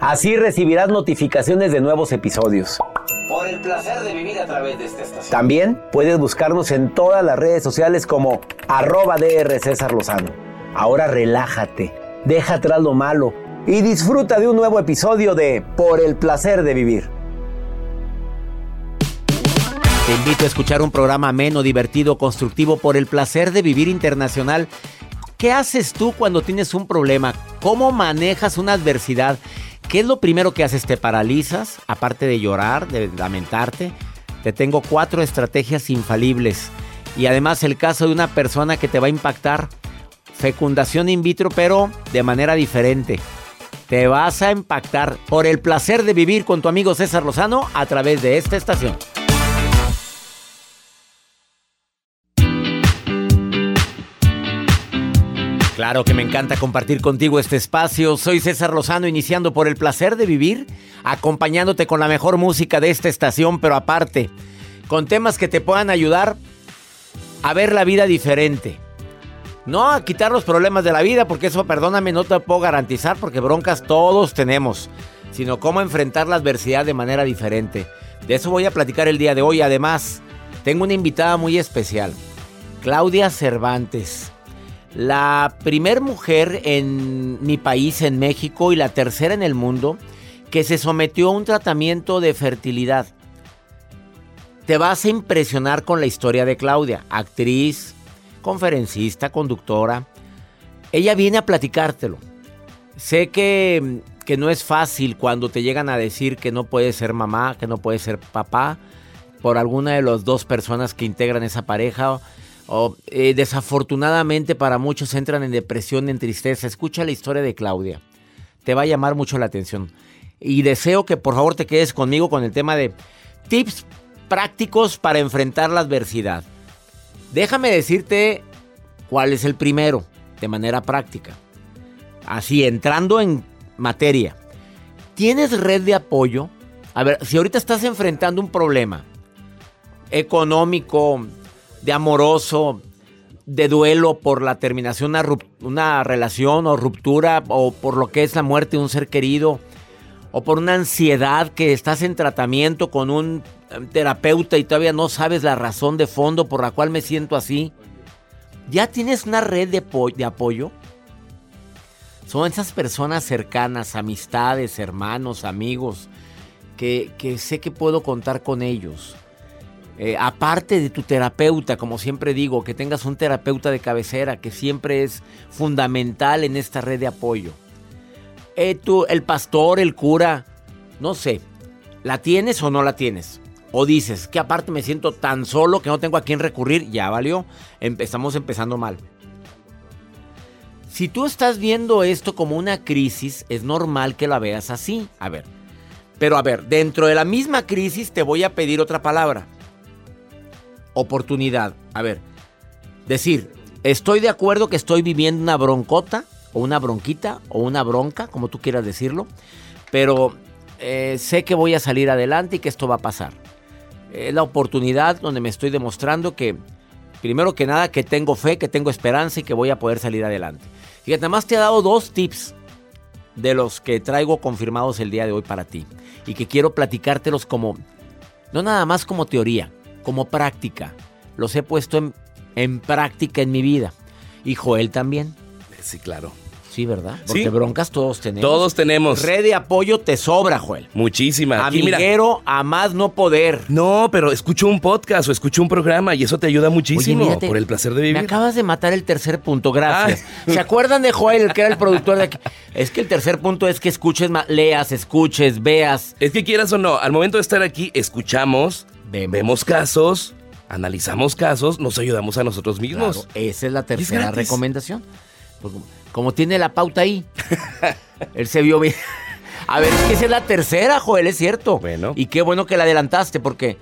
Así recibirás notificaciones de nuevos episodios. Por el placer de vivir a través de esta estación. También puedes buscarnos en todas las redes sociales como arroba DR César Lozano. Ahora relájate, deja atrás lo malo y disfruta de un nuevo episodio de Por el placer de vivir. Te invito a escuchar un programa ameno, divertido, constructivo por el placer de vivir internacional. ¿Qué haces tú cuando tienes un problema? ¿Cómo manejas una adversidad? ¿Qué es lo primero que haces? ¿Te paralizas? Aparte de llorar, de lamentarte. Te tengo cuatro estrategias infalibles. Y además el caso de una persona que te va a impactar. Fecundación in vitro, pero de manera diferente. Te vas a impactar por el placer de vivir con tu amigo César Lozano a través de esta estación. Claro que me encanta compartir contigo este espacio. Soy César Lozano, iniciando por el placer de vivir, acompañándote con la mejor música de esta estación, pero aparte, con temas que te puedan ayudar a ver la vida diferente. No a quitar los problemas de la vida, porque eso, perdóname, no te puedo garantizar, porque broncas todos tenemos, sino cómo enfrentar la adversidad de manera diferente. De eso voy a platicar el día de hoy. Además, tengo una invitada muy especial, Claudia Cervantes la primer mujer en mi país, en México, y la tercera en el mundo, que se sometió a un tratamiento de fertilidad. Te vas a impresionar con la historia de Claudia, actriz, conferencista, conductora. Ella viene a platicártelo. Sé que, que no es fácil cuando te llegan a decir que no puedes ser mamá, que no puedes ser papá, por alguna de las dos personas que integran esa pareja o eh, desafortunadamente para muchos entran en depresión, en tristeza. Escucha la historia de Claudia. Te va a llamar mucho la atención. Y deseo que por favor te quedes conmigo con el tema de tips prácticos para enfrentar la adversidad. Déjame decirte cuál es el primero, de manera práctica. Así, entrando en materia. ¿Tienes red de apoyo? A ver, si ahorita estás enfrentando un problema económico, de amoroso, de duelo por la terminación de una, relación o ruptura o por lo que es la muerte de un ser querido o por una ansiedad que estás en tratamiento con un em, terapeuta y todavía no sabes la razón de fondo por la cual me siento así. ¿Ya tienes una red de, de apoyo? Son esas personas cercanas, amistades, hermanos, amigos, que, que sé que puedo contar con ellos eh, aparte de tu terapeuta, como siempre digo, que tengas un terapeuta de cabecera, que siempre es fundamental en esta red de apoyo. Eh, el pastor, el cura, no sé, ¿la tienes o no la tienes? O dices, que aparte me siento tan solo que no tengo a quién recurrir, ya valió, estamos empezando mal. Si tú estás viendo esto como una crisis, es normal que la veas así. A ver, pero a ver, dentro de la misma crisis te voy a pedir otra palabra oportunidad. A ver, decir, estoy de acuerdo que estoy viviendo una broncota, o una bronquita, o una bronca, como tú quieras decirlo, pero eh, sé que voy a salir adelante y que esto va a pasar. Es la oportunidad donde me estoy demostrando que primero que nada, que tengo fe, que tengo esperanza y que voy a poder salir adelante. Fíjate, nada más te he dado dos tips de los que traigo confirmados el día de hoy para ti. Y que quiero platicártelos como, no nada más como teoría, como práctica. Los he puesto en, en práctica en mi vida. Y Joel también. Sí, claro. Sí, ¿verdad? Porque broncas todos tenemos. Todos tenemos. Red de apoyo te sobra, Joel. Muchísima. Aquí, mira. Amiguero a más no poder. No, pero escucho un podcast o escucho un programa y eso te ayuda muchísimo Oye, mírate, por el placer de Me vivir. acabas de matar el tercer punto, gracias. ¿Se acuerdan de Joel, el que era el productor de aquí? Es que el tercer punto es que escuches, leas, escuches, veas. Es que quieras o no, al momento de estar aquí, escuchamos, Vemos. casos, analizamos casos, nos ayudamos a nosotros mismos. Claro, esa es la tercera recomendación. Pues, como- tiene la pauta ahí, él se vio bien. A ver, es que esa es la tercera, Joel, es cierto. Bueno. Y qué bueno que la adelantaste, porque,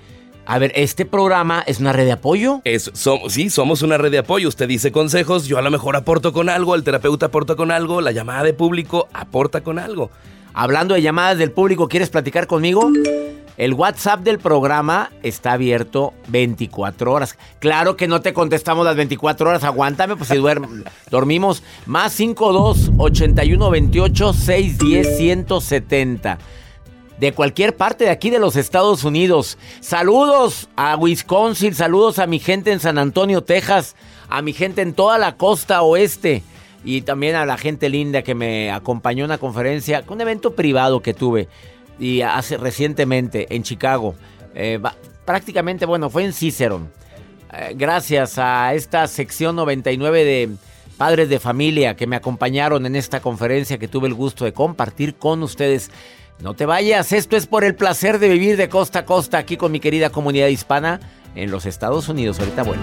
a ver, este programa es una red de apoyo. Es, sí, somos una red de apoyo. Usted dice consejos, yo a lo mejor aporto con algo, el terapeuta aporta con algo, la llamada de público aporta con algo. Hablando de llamadas del público, ¿quieres platicar conmigo? El WhatsApp del programa está abierto 24 horas. Claro que no te contestamos las 24 horas, aguántame, pues si dormimos. Más 52 81 28 610 170. De cualquier parte de aquí de los Estados Unidos. Saludos a Wisconsin, saludos a mi gente en San Antonio, Texas, a mi gente en toda la costa oeste y también a la gente linda que me acompañó en una conferencia, un evento privado que tuve y hace recientemente en Chicago. Eh, prácticamente, bueno, fue en Cicerón. Eh, gracias a esta sección 99 de padres de familia que me acompañaron en esta conferencia que tuve el gusto de compartir con ustedes. No te vayas, esto es por el placer de vivir de costa a costa aquí con mi querida comunidad hispana en los Estados Unidos. Ahorita bueno.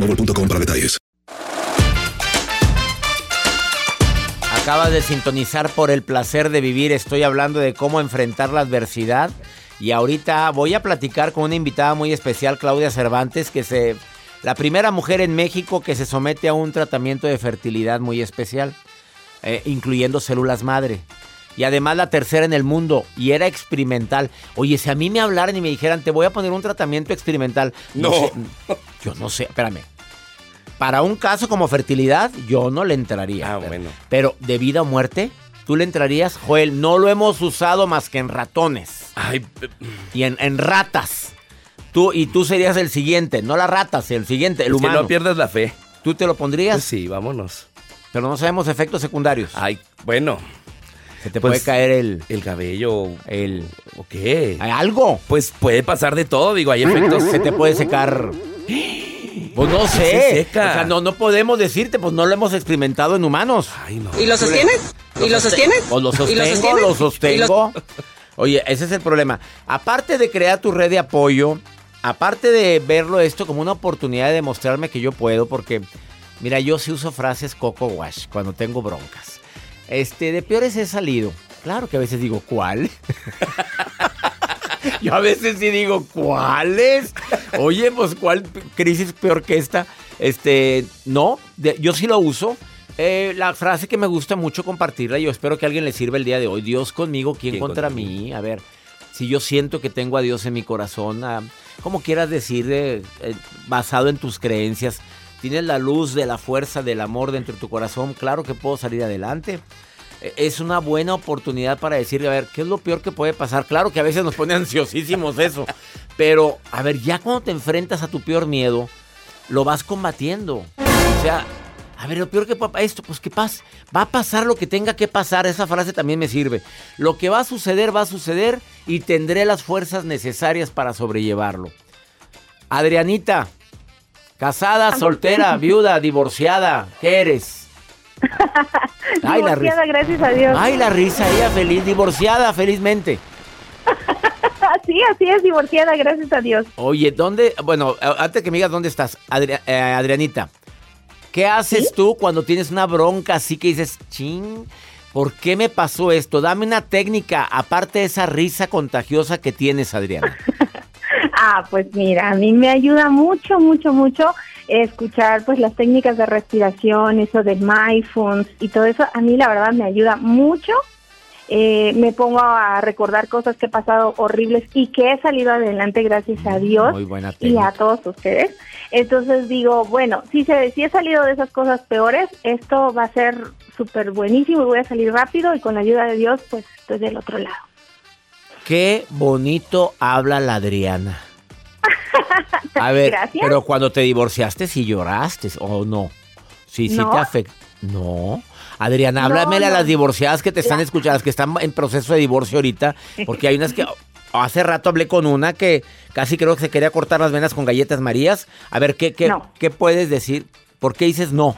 boostmobile.com para detalles. Acabas de sintonizar por el placer de vivir. Estoy hablando de cómo enfrentar la adversidad. Y ahorita voy a platicar con una invitada muy especial, Claudia Cervantes, que se. La primera mujer en México que se somete a un tratamiento de fertilidad muy especial, eh, incluyendo células madre. Y además la tercera en el mundo. Y era experimental. Oye, si a mí me hablaran y me dijeran, te voy a poner un tratamiento experimental. No. sé, yo no sé, espérame. Para un caso como fertilidad, yo no le entraría. Ah, Pero- bueno. Pero de vida o muerte, ¿tú le entrarías? Joel, no lo hemos usado más que en ratones Ay, y en, en ratas. Tú, y tú serías el siguiente, no las ratas, el siguiente, el es que humano. no pierdas la fe. ¿Tú te lo pondrías? Pues sí, vámonos. Pero no sabemos efectos secundarios. Ay, bueno, Se te pues- puede caer el... el cabello. el ¿O qué? ¿hay algo. Pues puede pasar de todo, digo, hay efectos. Se te puede secar... Pues no Se sé. seca. O sea, no, no podemos decirte, pues no lo hemos experimentado en humanos. Ay, no. ¿Y lo sostienes? ¿Y lo sostienes? Pues lo ¿Y sostengo, lo ¿Y sostengo. Oye, ese es el problema. Aparte de crear tu red de apoyo, aparte de verlo esto como una oportunidad de demostrarme que yo puedo, porque, mira, yo sí uso frases coco wash cuando tengo broncas. Este, de peores he salido. Claro que a veces digo, ¿cuál? yo a veces sí digo, ¿cuáles? Oye, pues, ¿cuál crisis peor que esta? Este, no, de- yo sí lo uso. Eh, la frase que me gusta mucho compartirla, yo espero que a alguien le sirva el día de hoy. Dios conmigo, ¿quién, ¿Quién contra contra mí? A ver, si yo siento que tengo a Dios en mi corazón, como quieras decir, eh, eh, basado en tus creencias, tienes la luz de la fuerza del amor dentro de tu corazón, claro que puedo salir adelante. Es una buena oportunidad para decirle, a ver, ¿qué es lo peor que puede pasar? Claro que a veces nos pone ansiosísimos eso, pero a ver, ya cuando te enfrentas a tu peor miedo, lo vas combatiendo. O sea, a ver, lo peor que puede esto, pues que pasa, va a pasar lo que tenga que pasar, esa frase también me sirve. Lo que va a suceder, va a suceder y tendré las fuerzas necesarias para sobrellevarlo. Adrianita, casada, soltera, viuda, divorciada, ¿qué eres? Ay, la Divorciada, risa. gracias a Dios. Ay, la risa, ella feliz, divorciada, felizmente. Sí, así es, divorciada, gracias a Dios. Oye, ¿dónde? Bueno, antes que me digas dónde estás, Adria- eh, Adrianita, ¿qué haces tú cuando tienes una bronca así que dices, ching, ¿por qué me pasó esto? Dame una técnica, aparte de esa risa contagiosa que tienes, Adriana. Ah, pues mira, a mí me ayuda mucho, mucho, mucho escuchar pues las técnicas de respiración, eso de mindfulness y todo eso. A mí la verdad me ayuda mucho. Eh, me pongo a recordar cosas que he pasado horribles y que he salido adelante gracias a Dios Muy buena y a todos ustedes. Entonces digo, bueno, si, se, si he salido de esas cosas peores, esto va a ser súper buenísimo y voy a salir rápido y con la ayuda de Dios pues estoy del otro lado. Qué bonito habla la Adriana. A ver, Gracias. pero cuando te divorciaste, si lloraste o no. Sí, sí No. te afectó. No. Adriana, No, háblame a no. las divorciadas que te están escuchando, las que están en proceso de divorcio ahorita, porque hay unas que hace rato hablé con una que casi creo que se quería cortar las venas con galletas Marías. A ver, ¿qué, qué, No. qué puedes decir? ¿Por qué dices no?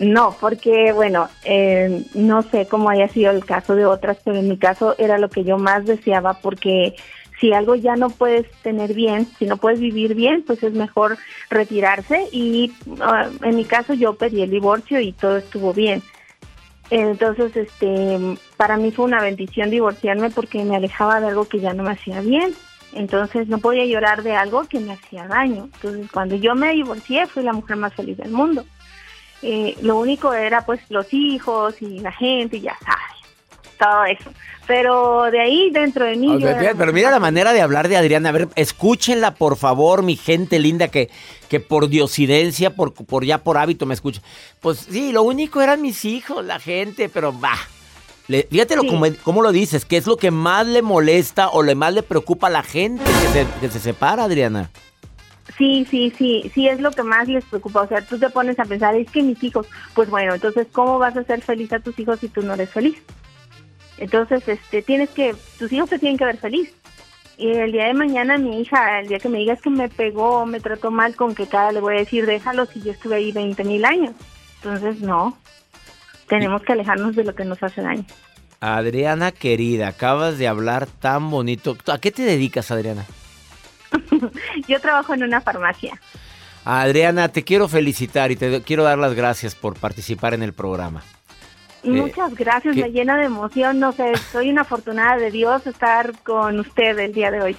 No, porque bueno, eh, no sé cómo haya sido el caso de otras, pero en mi caso era lo que yo más deseaba porque si algo ya no puedes tener bien, si no puedes vivir bien, pues es mejor retirarse y ah, en mi caso yo pedí el divorcio y todo estuvo bien. Entonces, este, para mí fue una bendición divorciarme porque me alejaba de algo que ya no me hacía bien. Entonces no podía llorar de algo que me hacía daño. Entonces cuando yo me divorcié fui la mujer más feliz del mundo. Eh, lo único era pues los hijos y la gente y ya sabes, todo eso. Pero de ahí dentro de mí... O sea, pero mira la manera de hablar de Adriana. A ver, escúchenla, por favor, mi gente linda que, que por diosidencia, por, por ya por hábito me escucha. Pues sí, lo único eran mis hijos, la gente, pero va. Fíjate lo, Sí. como, cómo lo dices, ¿qué es lo que más le molesta o le más le preocupa a la gente que se, que se separa, Adriana? Sí, sí, sí, sí es lo que más les preocupa. O sea, tú te pones a pensar, es que mis hijos, pues bueno, entonces, ¿cómo vas a hacer feliz a tus hijos si tú no eres feliz? Entonces, este, tienes que, tus hijos te tienen que ver feliz. Y el día de mañana mi hija, el día que me digas que me pegó me trató mal, con que cara le voy a decir, déjalo si yo estuve ahí 20 mil años. Entonces, no, tenemos que alejarnos de lo que nos hace daño. Adriana querida, acabas de hablar tan bonito. ¿A qué te dedicas, Adriana? Yo trabajo en una farmacia. Adriana, te quiero felicitar y te quiero dar las gracias por participar en el programa. Eh, Muchas gracias, ¿qué- me llena de emoción. No sé, soy una afortunada de Dios estar con usted el día de hoy.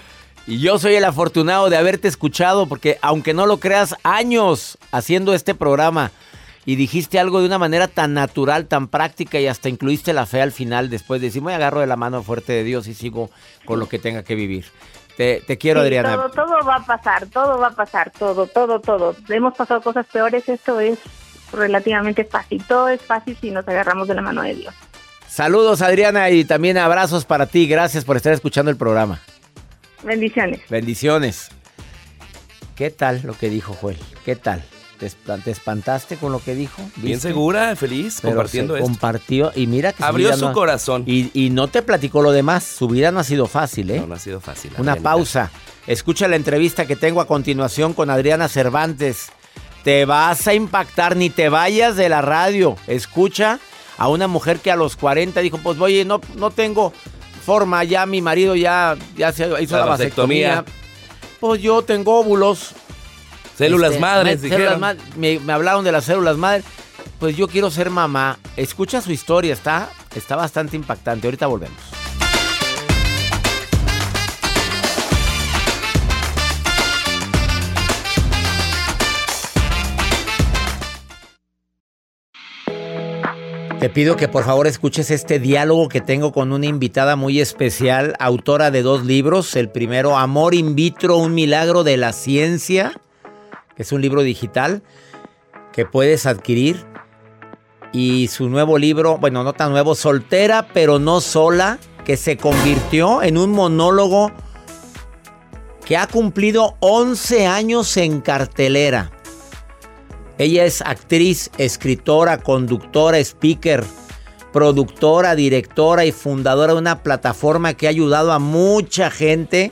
Y yo soy el afortunado de haberte escuchado porque aunque no lo creas, años haciendo este programa y dijiste algo de una manera tan natural, tan práctica y hasta incluiste la fe al final después de decir, me agarro de la mano fuerte de Dios y sigo con lo que tenga que vivir. Te, te quiero, Sí, Adriana. Todo, todo va a pasar, todo va a pasar, todo, todo, todo. Hemos pasado cosas peores, esto es relativamente fácil. Todo es fácil si nos agarramos de la mano de Dios. Saludos, Adriana, y también abrazos para ti. Gracias por estar escuchando el programa. Bendiciones. Bendiciones. ¿Qué tal lo que dijo Joel? ¿Qué tal? ¿Te, esp- te espantaste con lo que dijo? Bien segura, feliz, Pero compartiendo se esto. compartió y mira que Abrió su no- corazón. Y, y no te platicó lo demás. Su vida no ha sido fácil, ¿eh? No, no ha sido fácil. Una pausa. Escucha la entrevista que tengo a continuación con Adriana Cervantes. Te vas a impactar, ni te vayas de la radio. Escucha a una mujer que a los 40 dijo, pues oye, no, no tengo forma, ya mi marido ya, ya se hizo La la vasectomía. vasectomía. Pues yo tengo óvulos. Células Este, madres, me- dijeron. células me, me hablaron de las células madres. Pues yo quiero ser mamá. Escucha su historia, está, está bastante impactante. Ahorita volvemos. Te pido que por favor escuches este diálogo que tengo con una invitada muy especial, autora de dos libros. El primero, Amor in vitro, un milagro de la ciencia, que es un libro digital que puedes adquirir. y su nuevo libro, bueno, no tan nuevo, Soltera pero no sola, que se convirtió en un monólogo que ha cumplido 11 años en cartelera. Ella es actriz, escritora, conductora, speaker, productora, directora y fundadora de una plataforma que ha ayudado a mucha gente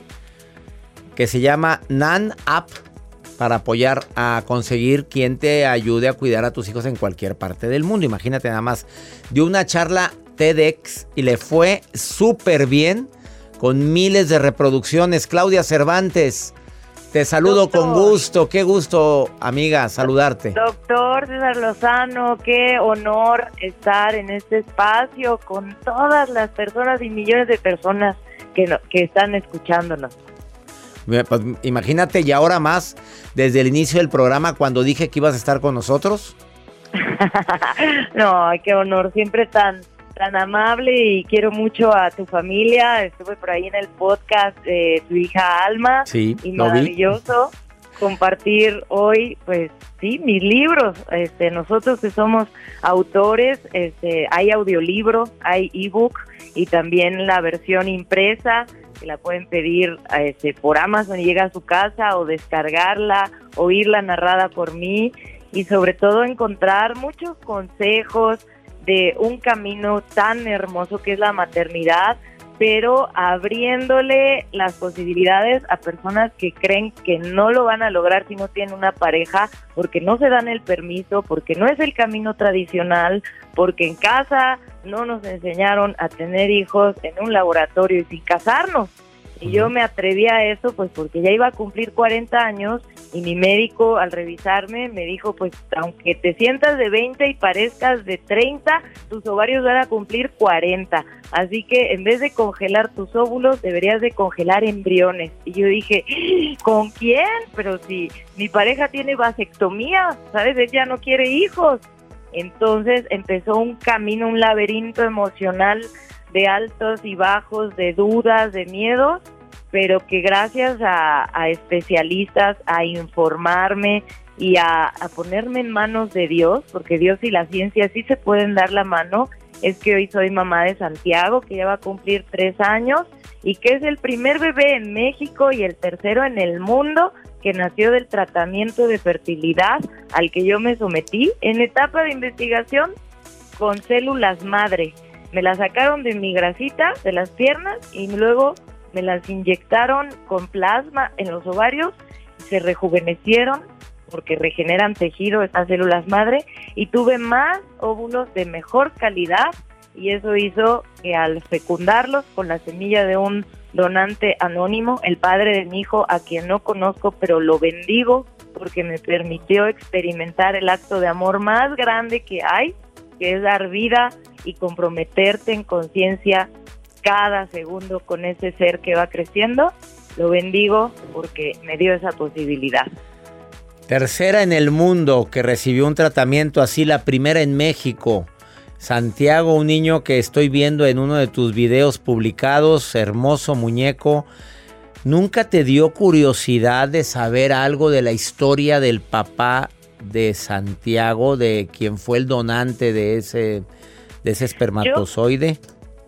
que se llama Nan App para apoyar a conseguir quien te ayude a cuidar a tus hijos en cualquier parte del mundo. Imagínate nada más. Dio una charla TEDx y le fue súper bien con miles de reproducciones. Claudia Cervantes, te saludo con gusto. Qué gusto, amiga, saludarte. Doctor César Lozano, qué honor estar en este espacio con todas las personas y millones de personas que, que están escuchándonos. Pues, imagínate, y ahora más, desde el inicio del programa, cuando dije que ibas a estar con nosotros. no, qué honor, siempre tan tan amable y quiero mucho a tu familia. Estuve por ahí en el podcast de tu hija Alma. Sí, y maravilloso compartir hoy, pues sí, mis libros. Este, nosotros que somos autores, este, hay audiolibro, hay ebook y también la versión impresa que la pueden pedir este, por Amazon y llega a su casa o descargarla, oírla narrada por mí y sobre todo encontrar muchos consejos de un camino tan hermoso que es la maternidad, pero abriéndole las posibilidades a personas que creen que no lo van a lograr si no tienen una pareja, porque no se dan el permiso, porque no es el camino tradicional, porque en casa no nos enseñaron a tener hijos en un laboratorio y sin casarnos. Y yo me atreví a eso pues porque ya iba a cumplir 40 años y mi médico al revisarme me dijo pues aunque te sientas de 20 y parezcas de 30, tus ovarios van a cumplir 40. Así que en vez de congelar tus óvulos deberías de congelar embriones. Y yo dije, ¿con quién? Pero si mi pareja tiene vasectomía, ¿sabes? Ella no quiere hijos. Entonces empezó un camino, un laberinto emocional de altos y bajos, de dudas, de miedos, pero que gracias a, especialistas, a informarme y a, a, ponerme en manos de Dios, porque Dios y la ciencia sí se pueden dar la mano, es que hoy soy mamá de Santiago, que ya va a cumplir tres años y que es el primer bebé en México y el tercero en el mundo que nació del tratamiento de fertilidad al que yo me sometí en etapa de investigación con células madre me las sacaron de mi grasita, de las piernas, y luego me las inyectaron con plasma en los ovarios, y se rejuvenecieron porque regeneran tejido estas células madre, y tuve más óvulos de mejor calidad, y eso hizo que al fecundarlos con la semilla de un donante anónimo, el padre de mi hijo, a quien no conozco, pero lo bendigo porque me permitió experimentar el acto de amor más grande que hay, que es dar vida y comprometerte en conciencia cada segundo con ese ser que va creciendo. Lo bendigo porque me dio esa posibilidad. Tercera en el mundo que recibió un tratamiento así, la primera en México. Santiago, un niño que estoy viendo en uno de tus videos publicados, hermoso muñeco. ¿Nunca te dio curiosidad de saber algo de la historia del papá de Santiago, de quien fue el donante de ese de ese espermatozoide?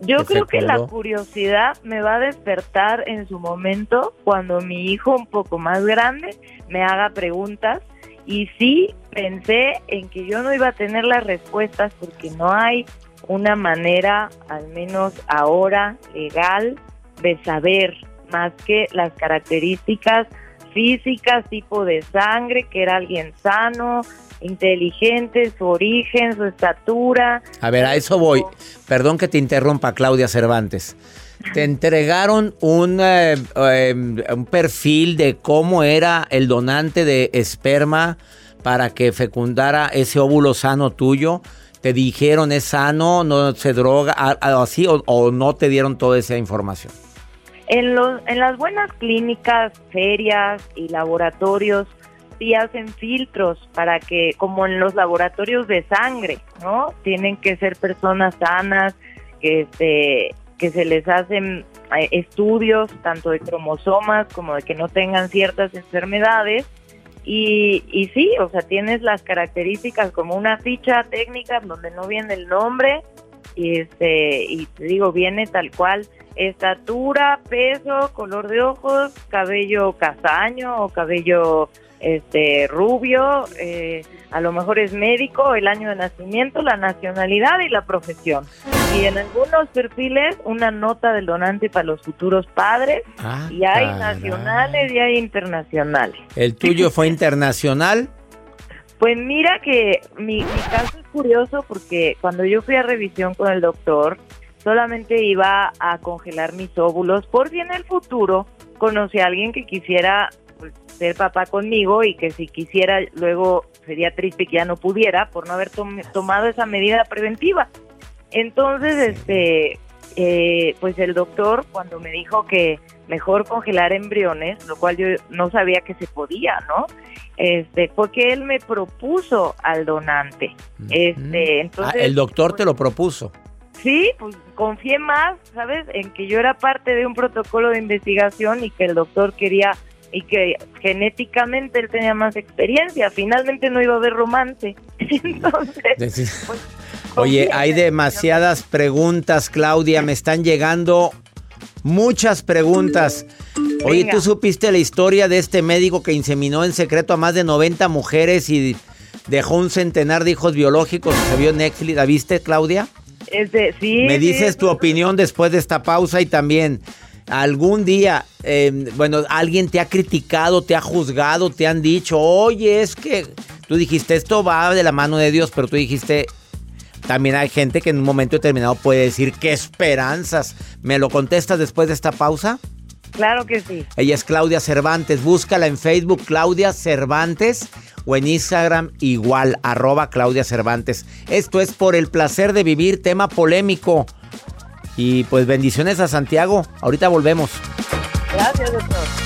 Yo, creo que la curiosidad me va a despertar en su momento cuando mi hijo un poco más grande me haga preguntas y sí pensé en que yo no iba a tener las respuestas porque no hay una manera, al menos ahora, legal, de saber más que las características físicas, tipo de sangre, que era alguien sano, inteligente, su origen, su estatura. A ver, a eso voy. Perdón que te interrumpa, Claudia Cervantes. Te entregaron un, eh, em, un perfil de cómo era el donante de esperma para que fecundara ese óvulo sano tuyo. Te dijeron es sano, no se droga, así o, o no te dieron toda esa información. En, los, en las buenas clínicas, ferias y laboratorios sí hacen filtros para que, como en los laboratorios de sangre, ¿no? Tienen que ser personas sanas, que se, que se les hacen eh, estudios tanto de cromosomas como de que no tengan ciertas enfermedades y, y sí, o sea, tienes las características como una ficha técnica donde no viene el nombre y este y te digo viene tal cual estatura, peso, color de ojos, cabello castaño o cabello este rubio, eh, a lo mejor es médico, el año de nacimiento, la nacionalidad y la profesión. Y en algunos perfiles una nota del donante para los futuros padres Ah, y hay caray. nacionales y hay internacionales. ¿El tuyo fue internacional? Pues mira que mi, mi caso es curioso porque cuando yo fui a revisión con el doctor, solamente iba a congelar mis óvulos por si en el futuro conocí a alguien que quisiera pues, ser papá conmigo y que si quisiera luego sería triste que ya no pudiera por no haber tom- tomado esa medida preventiva. Entonces, este, eh, pues el doctor cuando me dijo que mejor congelar embriones, lo cual yo no sabía que se podía, ¿no? Este, porque él me propuso al donante. Este, Ah, entonces el doctor te lo propuso. Sí, pues confié más, ¿sabes? En que yo era parte de un protocolo de investigación y que el doctor quería y que genéticamente él tenía más experiencia. Finalmente no iba a haber romance. Entonces, pues, Oye, hay demasiadas preguntas, Claudia. Me están llegando muchas preguntas. Oye, Venga. ¿tú supiste la historia de este médico que inseminó en secreto a más de 90 mujeres y dejó un centenar de hijos biológicos? Se vio Netflix. ¿La viste, Claudia? Sí, Me sí, dices tu opinión después de esta pausa y también algún día, eh, bueno, alguien te ha criticado, te ha juzgado, te han dicho, oye, es que tú dijiste, esto va de la mano de Dios, pero tú dijiste, también hay gente que en un momento determinado puede decir, qué esperanzas. ¿Me lo contestas después de esta pausa? Claro que sí. Ella es Claudia Cervantes. Búscala en Facebook, Claudia Cervantes, o en Instagram, igual, arroba Claudia Cervantes. Esto es por el placer de vivir, tema polémico. Y pues bendiciones a Santiago. Ahorita volvemos. Gracias, doctor.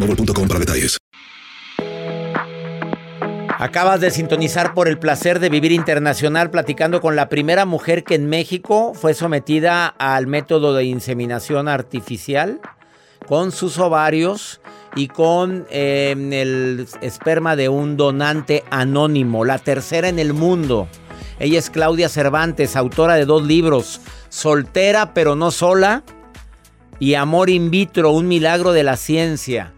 boostmobile.com detalles. Acabas de sintonizar por el placer de vivir internacional platicando con la primera mujer que en México fue sometida al método de inseminación artificial con sus ovarios y con eh, el esperma de un donante anónimo, la tercera en el mundo. Ella es Claudia Cervantes, autora de dos libros, Soltera pero no sola y Amor in vitro, un milagro de la ciencia.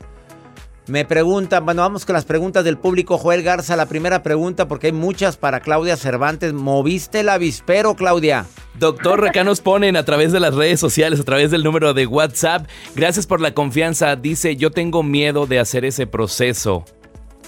Me preguntan, bueno, vamos con las preguntas del público. Joel Garza, la primera pregunta, porque hay muchas para Claudia Cervantes. ¿Moviste el avispero, Claudia? Doctor, acá nos ponen a través de las redes sociales, a través del número de WhatsApp. Gracias por la confianza. Dice, yo tengo miedo de hacer ese proceso.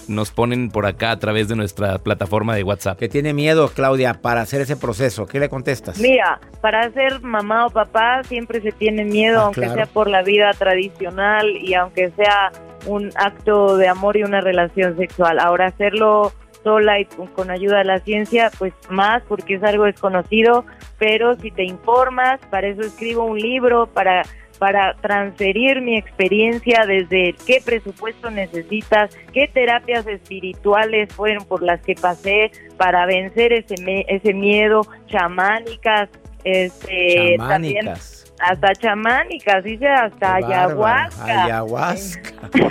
Nos ponen por acá a través de nuestra plataforma de WhatsApp. Que tiene miedo, Claudia, para hacer ese proceso. ¿Qué le contestas? Mira, para ser mamá o papá siempre se tiene miedo, Ah, aunque claro. sea por la vida tradicional y aunque sea un acto de amor y una relación sexual. Ahora hacerlo sola y con, ayuda de la ciencia, pues más porque es algo desconocido, pero si te informas, para eso escribo un libro, para para transferir mi experiencia desde qué presupuesto necesitas, qué terapias espirituales fueron por las que pasé para vencer ese ese miedo, chamánicas, este también Chamánicas. hasta chamánicas, dice hasta ayahuasca. Ayahuasca.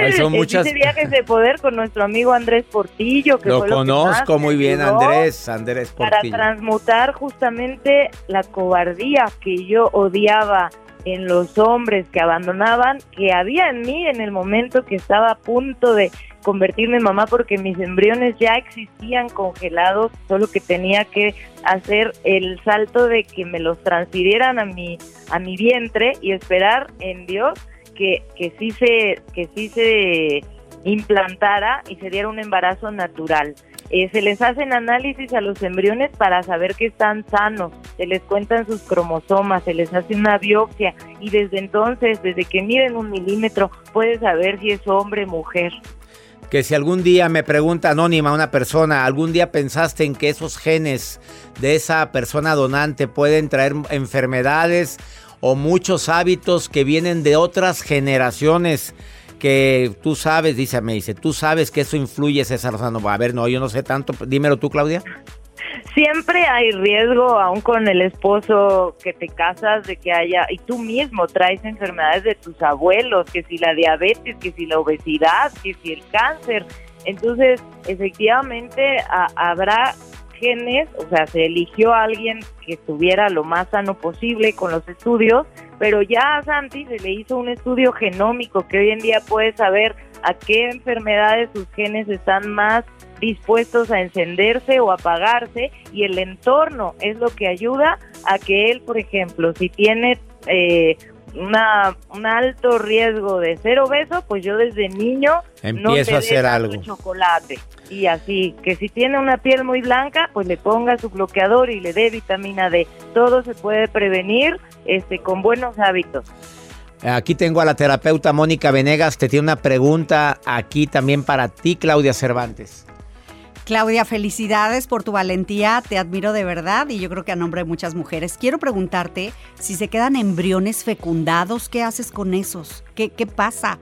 Ay, son muchas. Viajes de poder con nuestro amigo Andrés Portillo, que Lo fue lo que conozco más me muy bien, Andrés. Andrés Para Portillo. transmutar justamente la cobardía que yo odiaba en los hombres que abandonaban que había en mí en el momento que estaba a punto de convertirme en mamá porque mis embriones ya existían congelados, solo que tenía que hacer el salto de que me los transfirieran a mi a mi vientre y esperar en Dios que que sí se que sí se implantara y se diera un embarazo natural. Eh, se les hacen análisis a los embriones para saber que están sanos, se les cuentan sus cromosomas, se les hace una biopsia y desde entonces, desde que miden un milímetro, puedes saber si es hombre o mujer. Que si algún día me pregunta anónima una persona, ¿algún día pensaste en que esos genes de esa persona donante pueden traer enfermedades o muchos hábitos que vienen de otras generaciones? Que tú sabes, dice, me dice, tú sabes que eso influye, César Lozano. A ver, no, yo no sé tanto. Dímelo tú, Claudia. Siempre hay riesgo, aún con el esposo que te casas, de que haya, y tú mismo traes enfermedades de tus abuelos, que si la diabetes, que si la obesidad, que si el cáncer. Entonces, efectivamente, habrá genes, o sea, se eligió a alguien que estuviera lo más sano posible con los estudios, pero ya a Santi se le hizo un estudio genómico que hoy en día puede saber a qué enfermedades sus genes están más dispuestos a encenderse o apagarse y el entorno es lo que ayuda a que él, por ejemplo, si tiene eh, una, un alto riesgo de ser obeso, pues yo desde niño empiezo a hacer algo. Chocolate y así, que si tiene una piel muy blanca, pues le ponga su bloqueador y le dé vitamina D. Todo se puede prevenir este con buenos hábitos. Aquí tengo a la terapeuta Mónica Venegas, te tiene una pregunta aquí también para ti, Claudia Cervantes. Claudia, felicidades por tu valentía, te admiro de verdad y yo creo que a nombre de muchas mujeres. Quiero preguntarte si se quedan embriones fecundados, ¿qué haces con esos? ¿Qué, qué pasa?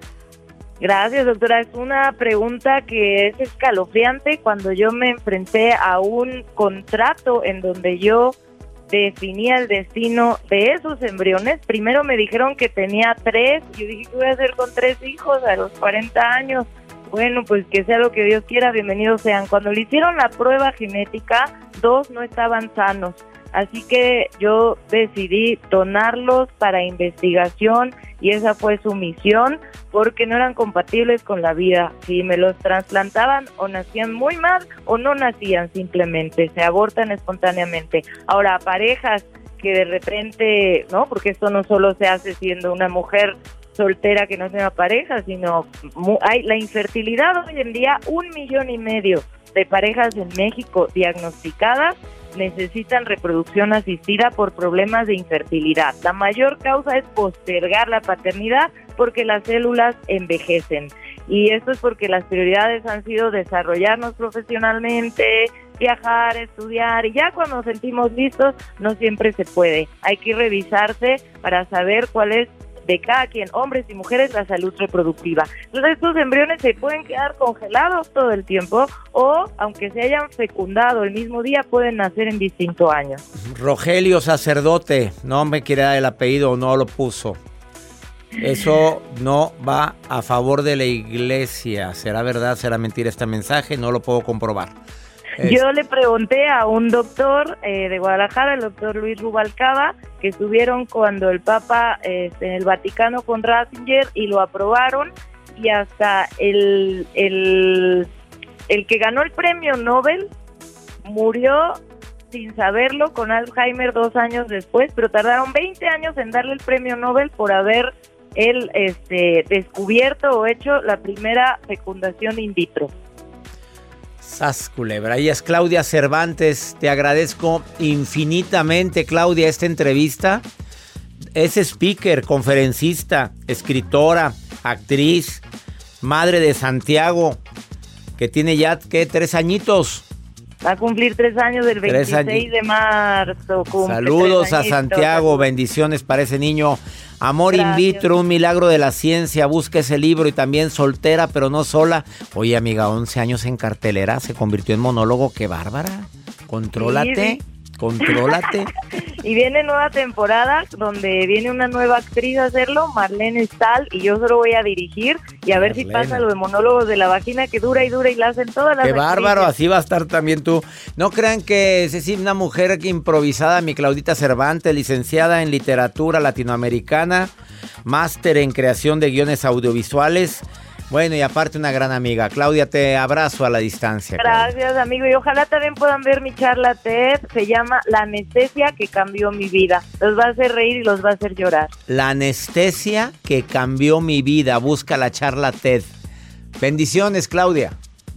Gracias, doctora. Es una pregunta que es escalofriante cuando yo me enfrenté a un contrato en donde yo definía el destino de esos embriones. Primero me dijeron que tenía tres. Yo dije, ¿qué voy a hacer con tres hijos a los 40 años? Bueno, pues que sea lo que Dios quiera, bienvenidos sean. Cuando le hicieron la prueba genética, dos no estaban sanos. Así que yo decidí donarlos para investigación y esa fue su misión porque no eran compatibles con la vida. Si me los trasplantaban o nacían muy mal o no nacían simplemente, se abortan espontáneamente. Ahora, parejas que de repente, ¿no? Porque esto no solo se hace siendo una mujer soltera que no sea pareja, sino hay la infertilidad hoy en día, un millón y medio de parejas en México diagnosticadas necesitan reproducción asistida por problemas de infertilidad. La mayor causa es postergar la paternidad porque las células envejecen. Y esto es porque las prioridades han sido desarrollarnos profesionalmente, viajar, estudiar, y ya cuando nos sentimos listos no siempre se puede. Hay que revisarse para saber cuál es de cada quien, hombres y mujeres, la salud reproductiva. Entonces estos embriones se pueden quedar congelados todo el tiempo o, aunque se hayan fecundado el mismo día, pueden nacer en distintos años. Rogelio, sacerdote, no me quiere dar el apellido, no lo puso. Eso no va a favor de la iglesia. ¿Será verdad, será mentira este mensaje? No lo puedo comprobar. Yo le pregunté a un doctor eh, de Guadalajara, el doctor Luis Rubalcaba, que estuvieron cuando el Papa este, en el Vaticano con Ratzinger y lo aprobaron y hasta el, el, el que ganó el premio Nobel murió sin saberlo con Alzheimer dos años después, pero tardaron 20 años en darle el premio Nobel por haber él este, descubierto o hecho la primera fecundación in vitro. Sas culebra. Es Claudia Cervantes. Te agradezco infinitamente, Claudia, esta entrevista. Es speaker, conferencista, escritora, actriz, madre de Santiago, que tiene ya, ¿qué? Tres añitos. Va a cumplir tres años del 26 de marzo. Saludos a Santiago, bendiciones para ese niño. Amor in vitro, un milagro de la ciencia. Busca ese libro y también soltera, pero no sola. Oye, amiga, 11 años en cartelera, se convirtió en monólogo. ¡Qué bárbara! Contrólate. Contrólate. y viene nueva temporada donde viene una nueva actriz a hacerlo, Marlene Stahl, y yo solo voy a dirigir y a ver si pasa lo de monólogos de la vagina que dura y dura y la hacen todas las Qué bárbaro, así va a estar también tú. No crean que es decir, una mujer que improvisada, mi Claudita Cervantes, licenciada en literatura latinoamericana, máster en creación de guiones audiovisuales. Bueno, y aparte una gran amiga. Claudia, te abrazo a la distancia. Claudia. Gracias, amigo. Y ojalá también puedan ver mi charla TED. Se llama La anestesia que cambió mi vida. Los va a hacer reír y los va a hacer llorar. La anestesia que cambió mi vida. Busca la charla TED. Bendiciones, Claudia.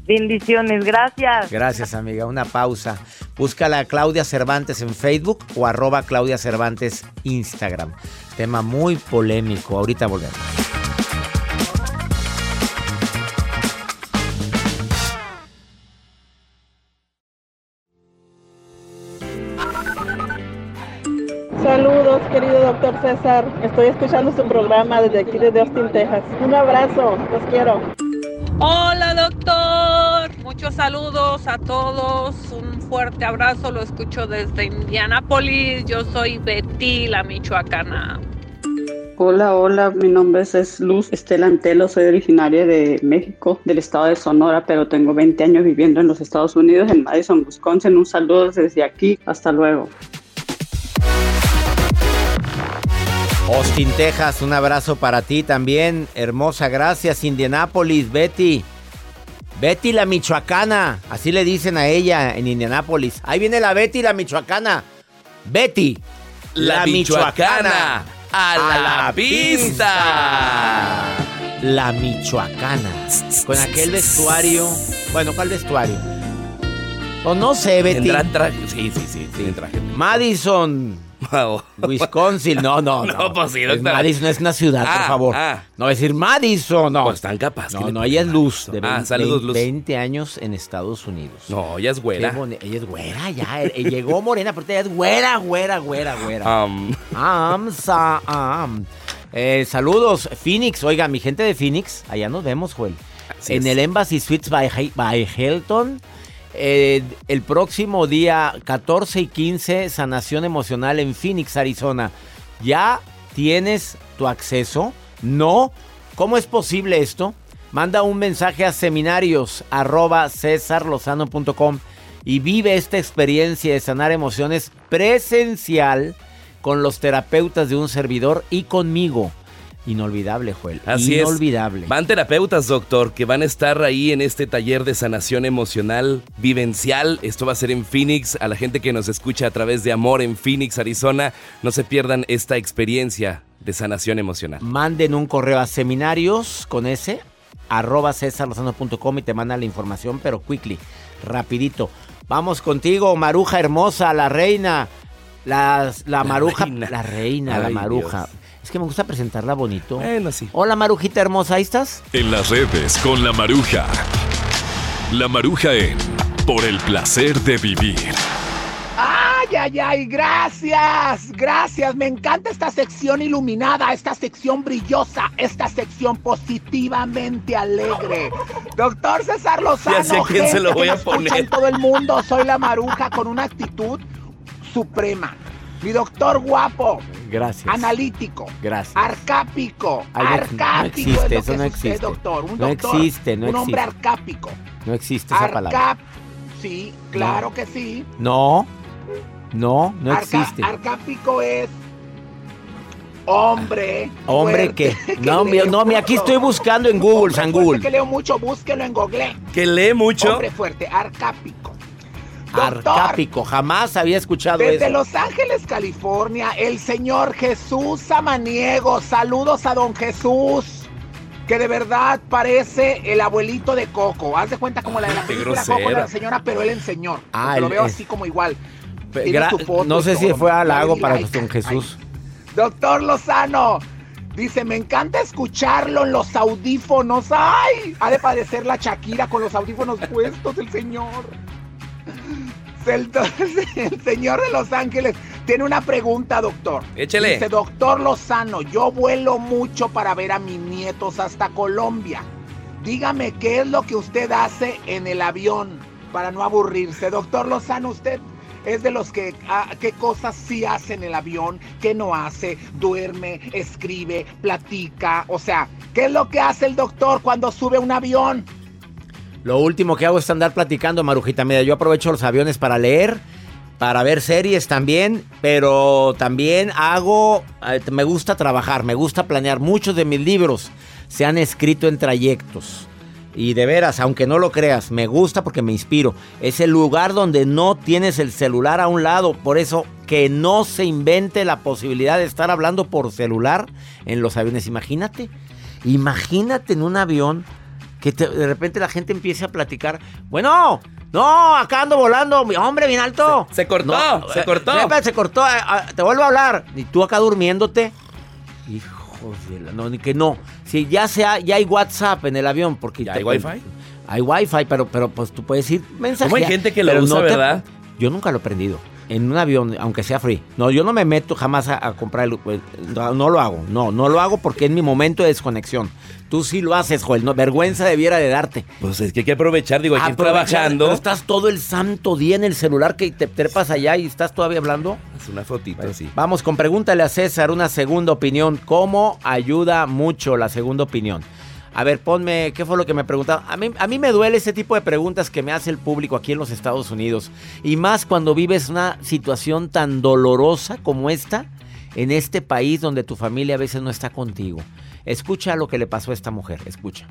Bendiciones, gracias. Gracias, amiga. Una pausa. Búscala a Claudia Cervantes en Facebook o arroba Claudia Cervantes Instagram. Tema muy polémico. Ahorita volvemos. César. Estoy escuchando su programa desde aquí, desde Austin, Texas. Un abrazo, los quiero. Hola doctor, muchos saludos a todos, un fuerte abrazo, lo escucho desde Indianápolis, yo soy Betty, la michoacana. Hola, hola, mi nombre es- es Luz Estela Antelo, soy originaria de México, del estado de Sonora, pero tengo 20 años viviendo en los Estados Unidos, en Madison, Wisconsin. Un saludo desde aquí, hasta luego. Austin, Texas, un abrazo para ti también. Hermosa, gracias. Indianápolis, Betty. Betty la Michoacana. Así le dicen a ella en Indianápolis. Ahí viene la Betty la Michoacana. Betty. La Michoacana, a la pista. La Michoacana. Con aquel vestuario. Bueno, ¿cuál vestuario? O no sé, Betty. Tendrán traje. Sí, sí, sí, traje. Madison. Wisconsin, no, no, no. No, pues sí, Es. Madison es una ciudad, por Ah, favor. ah. No decir Madison, no. Pues están capaz. ¿qué no, no, ella es Luz, de Ah, 20, saludos, Luz. 20 años en Estados Unidos. No, ella es güera. ella es güera, ya. eh, llegó morena, pero ella es güera, güera, güera, güera. Um, sa. Eh, saludos, Phoenix. Oiga, mi gente de Phoenix, allá nos vemos, Joel. Así en es. el Embassy Suites by, by Hilton. Eh, el próximo día 14 y 15, sanación emocional en Phoenix, Arizona. ¿Ya tienes tu acceso? ¿No? ¿Cómo es posible esto? Manda un mensaje a seminarios y vive esta experiencia de sanar emociones presencial con los terapeutas de un servidor y conmigo. Inolvidable, Joel. Así Inolvidable. es. Van terapeutas, doctor, que van a estar ahí en este taller de sanación emocional vivencial. Esto va a ser en Phoenix. A la gente que nos escucha a través de Amor en Phoenix, Arizona, no se pierdan esta experiencia de sanación emocional. Manden un correo a seminarios con ese arroba cesarlozano.com y te mandan la información, pero quickly, rapidito. Vamos contigo, Maruja hermosa, la reina. La, la, maruja, reina. la reina, la maruja. Dios. Es que me gusta presentarla bonito. Bueno, sí. Hola, Marujita hermosa, ¿ahí estás? En las redes con la Maruja. La Maruja en Por el placer de vivir. ¡Ay, ay, ay! Gracias, gracias. Me encanta esta sección iluminada, esta sección brillosa, esta sección positivamente alegre. Doctor César Lozano, Ya sé a quién se lo voy a poner. en todo el mundo, soy la maruja con una actitud suprema. Mi doctor guapo, Gracias. analítico, Gracias. arcápico, Ay, no- no arcápico existe, es eso que no existe. doctor. Un No doctor, existe, no un hombre existe. arcápico. No existe esa palabra. Arcap, sí, claro que sí. No, no, no Arca- existe. Arcápico es hombre. Hombre, fuerte, que. No, lee no, mi- aquí estoy buscando en Google, Hombre San Google. que leo mucho, búsquelo en Google. Que lee mucho. Hombre fuerte, arcápico. Doctor, Arcápico, jamás había escuchado Desde eso. Los Ángeles, California, el señor Jesús Samaniego. Saludos a don Jesús. Que de verdad parece el abuelito de Coco. Haz de cuenta como la de la película Coco, grosera. la señora, pero él en señor. Ah, lo veo así como igual. Foto no sé si fue halago para don Jesús. Doctor Lozano, dice, me encanta escucharlo en los audífonos. ¡Ay! Ha de padecer la Shakira con los audífonos puestos, el señor. El, el señor de Los Ángeles tiene una pregunta, doctor. Échele. Dice, doctor Lozano, yo vuelo mucho para ver a mis nietos hasta Colombia. Dígame qué es lo que usted hace en el avión para no aburrirse. Doctor Lozano, usted es de los que ah, qué cosas sí hace en el avión, qué no hace, duerme, escribe, platica, o sea, ¿qué es lo que hace el doctor cuando sube a un avión? Lo último que hago es andar platicando, Marujita. Mira, yo aprovecho los aviones para leer, para ver series también, pero también hago, eh, me gusta trabajar, me gusta planear. Muchos de mis libros se han escrito en trayectos. Y de veras, aunque no lo creas, me gusta porque me inspiro. Es el lugar donde no tienes el celular a un lado. Por eso que no se invente la posibilidad de estar hablando por celular en los aviones. Imagínate, imagínate en un avión que te- de repente la gente empiece a platicar. Bueno, no, acá ando volando, hombre, bien alto. Se, se cortó, No, se eh, cortó. se cortó, eh, ah, te vuelvo a hablar. Y tú acá durmiéndote. Hijos de la... No, ni que no. Si ya, sea, ya hay WhatsApp en el avión, porque... ¿Ya te- hay Wi-Fi? Hay Wi-Fi, pero, pero pues tú puedes ir mensaje. ¿Cómo hay gente que lo usa, verdad? Yo nunca lo he prendido. En un avión, aunque sea free. No, yo no me meto jamás a, a comprar el... el- No, no lo hago. No, no lo hago porque es mi momento de desconexión. Tú sí lo haces, Joel. No, vergüenza debiera de darte. Pues es que hay que aprovechar, digo, aquí trabajando. pero estás todo el santo día en el celular que te trepas allá y estás todavía hablando. Es una fotito así. Vamos con pregúntale a César una segunda opinión. ¿Cómo ayuda mucho la segunda opinión? A ver, ponme, ¿qué fue lo que me preguntaron? A mí, a mí me duele ese tipo de preguntas que me hace el público aquí en los Estados Unidos. Y más cuando vives una situación tan dolorosa como esta en este país donde tu familia a veces no está contigo. Escucha lo que le pasó a esta mujer, escucha.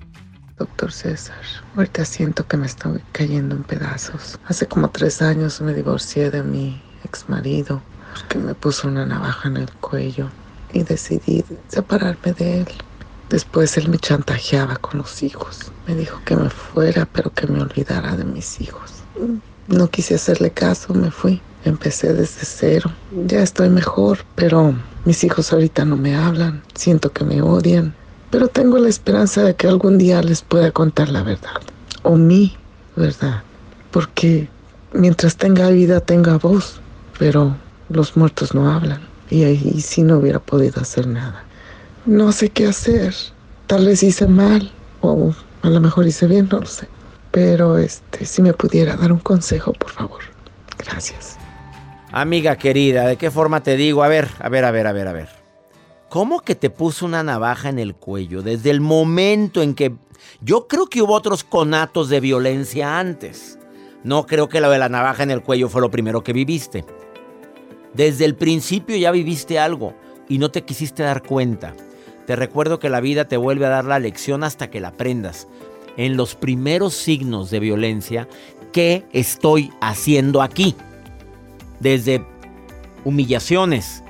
Doctor César, ahorita siento que me estoy cayendo en pedazos. Hace como tres años me divorcié de mi ex marido porque me puso una navaja en el cuello y decidí separarme de él. Después él me chantajeaba con los hijos. Me dijo que me fuera, pero que me olvidara de mis hijos. No quise hacerle caso, me fui. Empecé desde cero. Ya estoy mejor, pero mis hijos ahorita no me hablan. Siento que me odian. Pero tengo la esperanza de que algún día les pueda contar la verdad. O mi verdad. Porque mientras tenga vida, tenga voz. Pero los muertos no hablan. Y ahí sí no hubiera podido hacer nada. No sé qué hacer. Tal vez hice mal. O a lo mejor hice bien, no lo sé. Pero este, si me pudiera dar un consejo, por favor. Gracias. Amiga querida, ¿de qué forma te digo? A ver, a ver, a ver, a ver, a ver. ¿Cómo que te puso una navaja en el cuello desde el momento en que... Yo creo que hubo otros conatos de violencia antes. No creo que lo de la navaja en el cuello fue lo primero que viviste. Desde el principio ya viviste algo y no te quisiste dar cuenta. Te recuerdo que la vida te vuelve a dar la lección hasta que la aprendas. En los primeros signos de violencia, ¿qué estoy haciendo aquí? Desde humillaciones,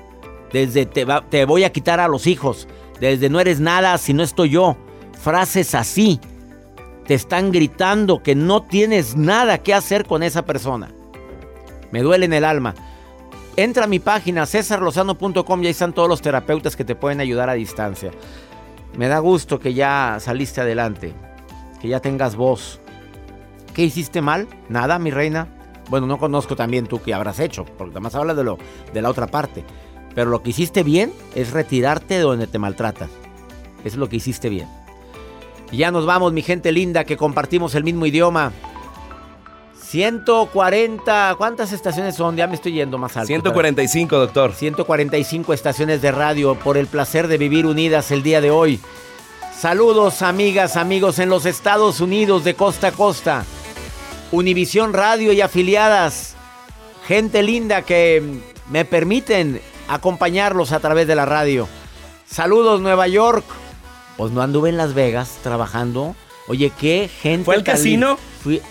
desde te, te voy a quitar a los hijos, desde no eres nada si no estoy yo. Frases así te están gritando que no tienes nada que hacer con esa persona. Me duele en el alma. Entra a mi página cesarlozano.com y ahí están todos los terapeutas que te pueden ayudar a distancia. Me da gusto que ya saliste adelante, que ya tengas voz. ¿Qué hiciste mal? Nada, mi reina. Bueno, no conozco también tú qué habrás hecho, porque además hablas de, lo, de la otra parte. Pero lo que hiciste bien es retirarte de donde te maltratas. Es lo que hiciste bien. Y ya nos vamos, mi gente linda, que compartimos el mismo idioma. 140, ¿cuántas estaciones son? Ya me estoy yendo más alto. 145, doctor. 145 estaciones de radio por el placer de vivir unidas el día de hoy. Saludos, amigas, amigos en los Estados Unidos de costa a costa. Univisión Radio y afiliadas. Gente linda que me permiten acompañarlos a través de la radio. Saludos, Nueva York. Pues no anduve en Las Vegas trabajando. Oye, qué gente. ¿Fue al tan casino? Fui,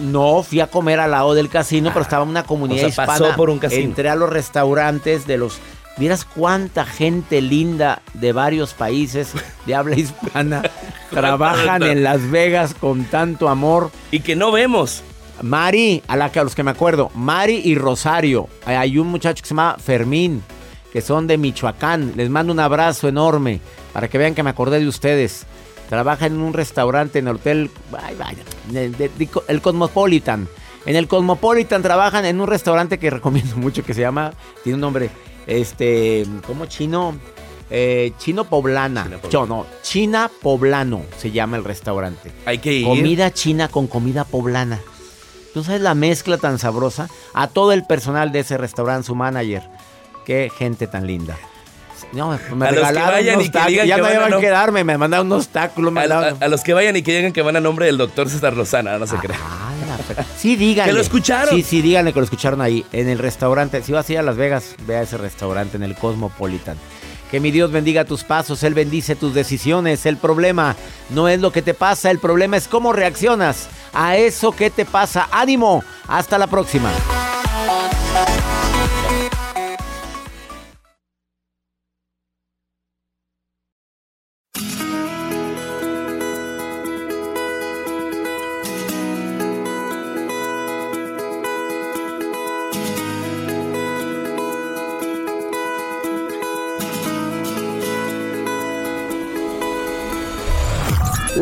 no, fui a comer al lado del casino, pero estaba en una comunidad o sea, hispana. pasó por un casino. Entré a los restaurantes de los. Miras cuánta gente linda de varios países de habla hispana trabajan en Las Vegas con tanto amor. Y que no vemos. Mari, a, la que, a los que me acuerdo, Mari y Rosario. Hay un muchacho que se llama Fermín, que son de Michoacán. Les mando un abrazo enorme para que vean que me acordé de ustedes. Trabajan en un restaurante en el hotel, ay, vaya, de- de- de- el Cosmopolitan. En el Cosmopolitan trabajan en un restaurante que recomiendo mucho que se llama, tiene un nombre, este, ¿cómo chino? Eh, chino Poblana. Yo, no, China Poblano se llama el restaurante. Hay que ir. Comida china con comida poblana. ¿Tú sabes la mezcla tan sabrosa? A todo el personal de ese restaurante, su manager. Qué gente tan linda. No, me, A los que regalaron vayan unos y que tacos. digan Ya que no iban a quedarme, me mandaron unos tacos. a- a los que vayan y que digan que van a nombre del doctor César Lozana, no se Ah, crean. Sí, díganle. Que lo escucharon. Sí, sí, díganle que lo escucharon ahí, en el restaurante. Si vas a ir a Las Vegas, ve a ese restaurante, en el Cosmopolitan. Que mi Dios bendiga tus pasos, Él bendice tus decisiones. El problema no es lo que te pasa, el problema es cómo reaccionas a eso que te pasa. ¡Ánimo! Hasta la próxima.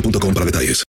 boostmobile.com para detalles.